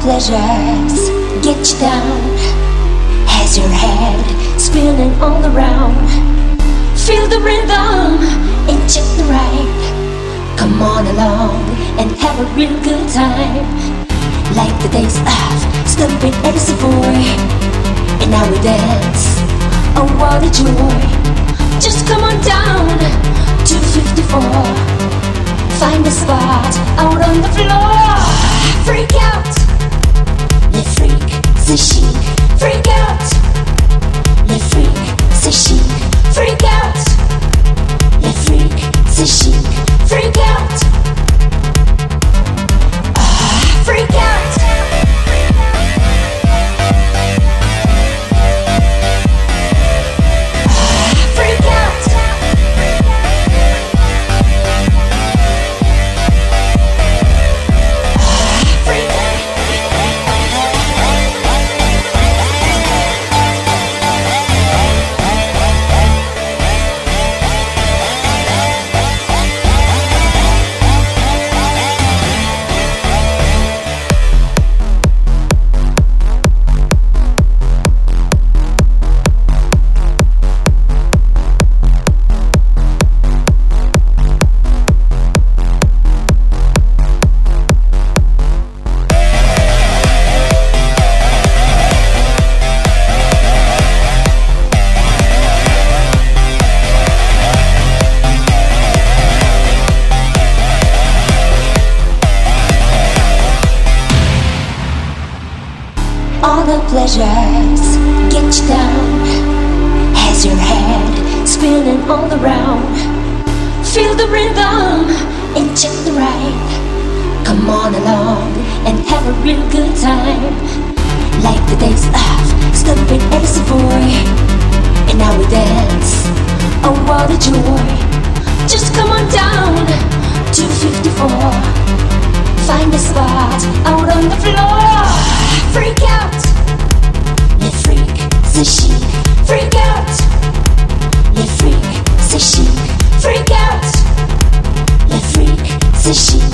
Pleasures get you down as your head spinning all around. Feel the rhythm and check the right. Come on along and have a real good time. Like the days of stumping Edison boy. And now we dance. Oh, what a joy. All the pleasures get you down as your head spinning all around. Feel the rhythm and check the right. Come on along and have a real good time. Like the days of stumping Edison boy. And now we dance. Oh, what a joy. Just come on down to 54. Find a spot out on the floor. Freak out. Let freak, out. Let freak, out. Chic.